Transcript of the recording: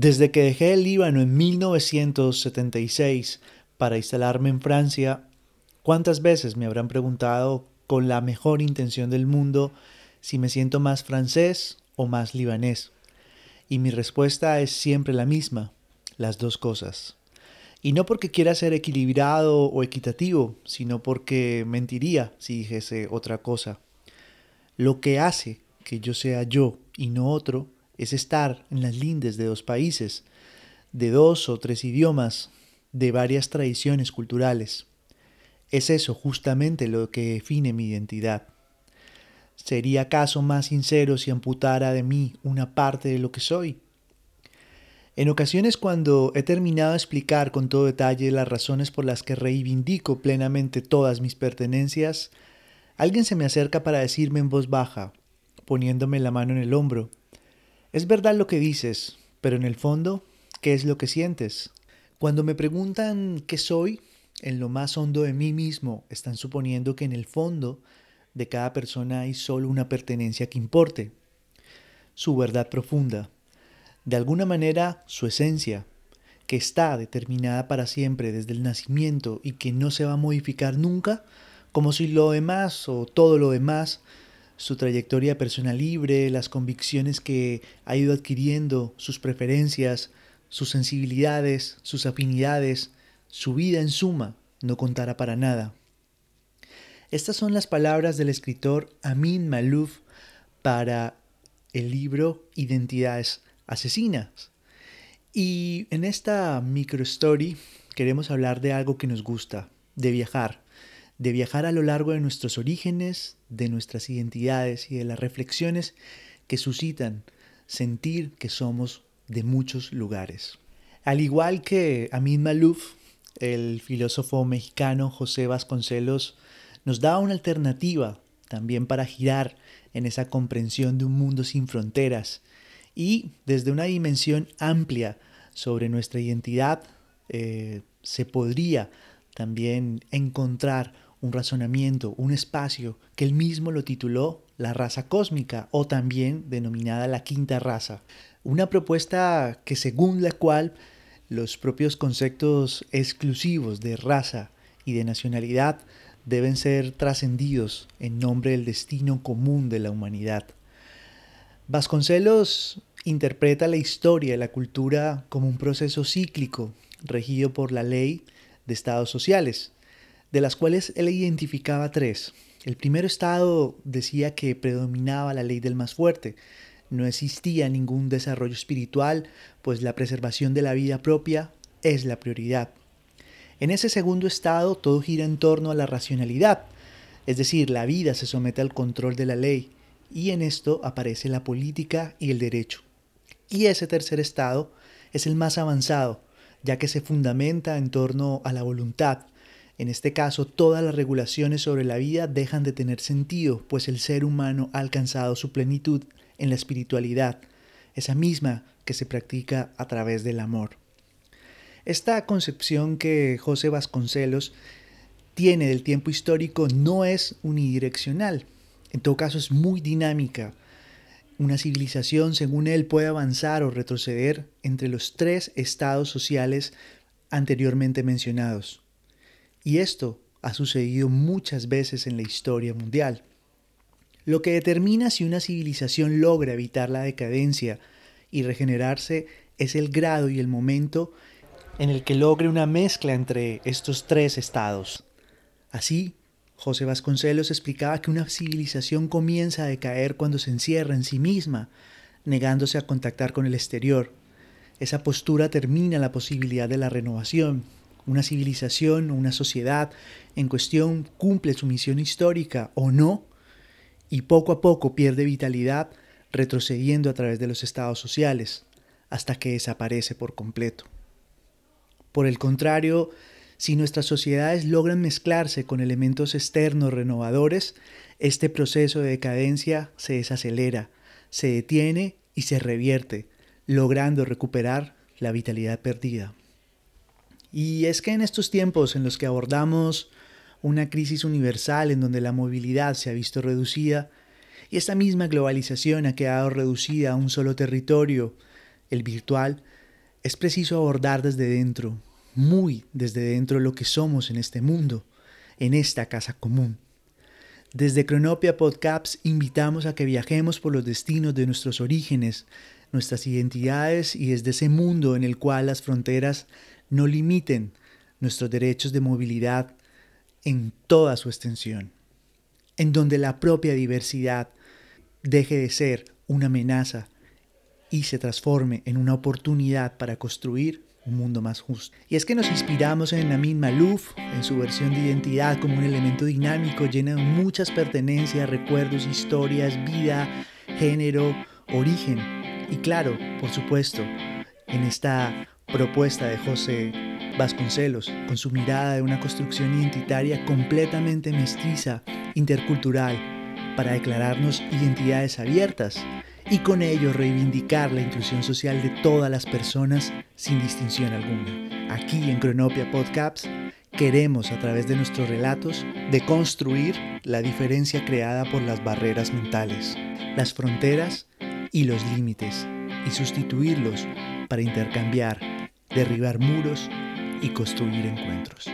Desde que dejé el Líbano en 1976 para instalarme en Francia, ¿cuántas veces me habrán preguntado con la mejor intención del mundo si me siento más francés o más libanés? Y mi respuesta es siempre la misma, las dos cosas. Y no porque quiera ser equilibrado o equitativo, sino porque mentiría si dijese otra cosa. Lo que hace que yo sea yo y no otro es estar en las lindes de dos países, de dos o tres idiomas, de varias tradiciones culturales. Es eso justamente lo que define mi identidad. ¿Sería acaso más sincero si amputara de mí una parte de lo que soy? En ocasiones cuando he terminado de explicar con todo detalle las razones por las que reivindico plenamente todas mis pertenencias, alguien se me acerca para decirme en voz baja, poniéndome la mano en el hombro, es verdad lo que dices, pero en el fondo, ¿qué es lo que sientes? Cuando me preguntan qué soy, en lo más hondo de mí mismo están suponiendo que en el fondo de cada persona hay solo una pertenencia que importe, su verdad profunda, de alguna manera su esencia, que está determinada para siempre desde el nacimiento y que no se va a modificar nunca, como si lo demás o todo lo demás su trayectoria personal libre, las convicciones que ha ido adquiriendo, sus preferencias, sus sensibilidades, sus afinidades, su vida en suma, no contará para nada. Estas son las palabras del escritor Amin Malouf para el libro Identidades Asesinas. Y en esta microstory queremos hablar de algo que nos gusta, de viajar, de viajar a lo largo de nuestros orígenes, de nuestras identidades y de las reflexiones que suscitan sentir que somos de muchos lugares. Al igual que Amin Malouf, el filósofo mexicano José Vasconcelos nos da una alternativa también para girar en esa comprensión de un mundo sin fronteras y desde una dimensión amplia sobre nuestra identidad eh, se podría también encontrar un razonamiento, un espacio que él mismo lo tituló la raza cósmica o también denominada la quinta raza. Una propuesta que según la cual los propios conceptos exclusivos de raza y de nacionalidad deben ser trascendidos en nombre del destino común de la humanidad. Vasconcelos interpreta la historia y la cultura como un proceso cíclico regido por la ley de estados sociales, de las cuales él identificaba tres. El primer estado decía que predominaba la ley del más fuerte. No existía ningún desarrollo espiritual, pues la preservación de la vida propia es la prioridad. En ese segundo estado todo gira en torno a la racionalidad, es decir, la vida se somete al control de la ley, y en esto aparece la política y el derecho. Y ese tercer estado es el más avanzado, ya que se fundamenta en torno a la voluntad, en este caso, todas las regulaciones sobre la vida dejan de tener sentido, pues el ser humano ha alcanzado su plenitud en la espiritualidad, esa misma que se practica a través del amor. Esta concepción que José Vasconcelos tiene del tiempo histórico no es unidireccional, en todo caso es muy dinámica. Una civilización, según él, puede avanzar o retroceder entre los tres estados sociales anteriormente mencionados. Y esto ha sucedido muchas veces en la historia mundial. Lo que determina si una civilización logra evitar la decadencia y regenerarse es el grado y el momento en el que logre una mezcla entre estos tres estados. Así, José Vasconcelos explicaba que una civilización comienza a decaer cuando se encierra en sí misma, negándose a contactar con el exterior. Esa postura termina la posibilidad de la renovación, una civilización o una sociedad en cuestión cumple su misión histórica o no, y poco a poco pierde vitalidad retrocediendo a través de los estados sociales, hasta que desaparece por completo. Por el contrario, si nuestras sociedades logran mezclarse con elementos externos renovadores, este proceso de decadencia se desacelera, se detiene y se revierte, logrando recuperar la vitalidad perdida. Y es que en estos tiempos en los que abordamos una crisis universal en donde la movilidad se ha visto reducida y esta misma globalización ha quedado reducida a un solo territorio, el virtual, Es preciso abordar desde dentro, muy desde dentro lo que somos en este mundo, en esta casa común. Desde Cronopia Podcasts invitamos a que viajemos por los destinos de nuestros orígenes, nuestras identidades y desde ese mundo en el cual las fronteras no limiten nuestros derechos de movilidad en toda su extensión, en donde la propia diversidad deje de ser una amenaza y se transforme en una oportunidad para construir un mundo más justo. Y es que nos inspiramos en Namin Malouf, en su versión de identidad como un elemento dinámico lleno de muchas pertenencias, recuerdos, historias, vida, género, origen. Y claro, por supuesto, en esta propuesta de José Vasconcelos, con su mirada de una construcción identitaria completamente mestiza, intercultural, para declararnos identidades abiertas y con ello reivindicar la inclusión social de todas las personas sin distinción alguna. Aquí en Cronopia Podcasts queremos a través de nuestros relatos deconstruir la diferencia creada por las barreras mentales, las fronteras y los límites y sustituirlos para intercambiar, derribar muros y construir encuentros.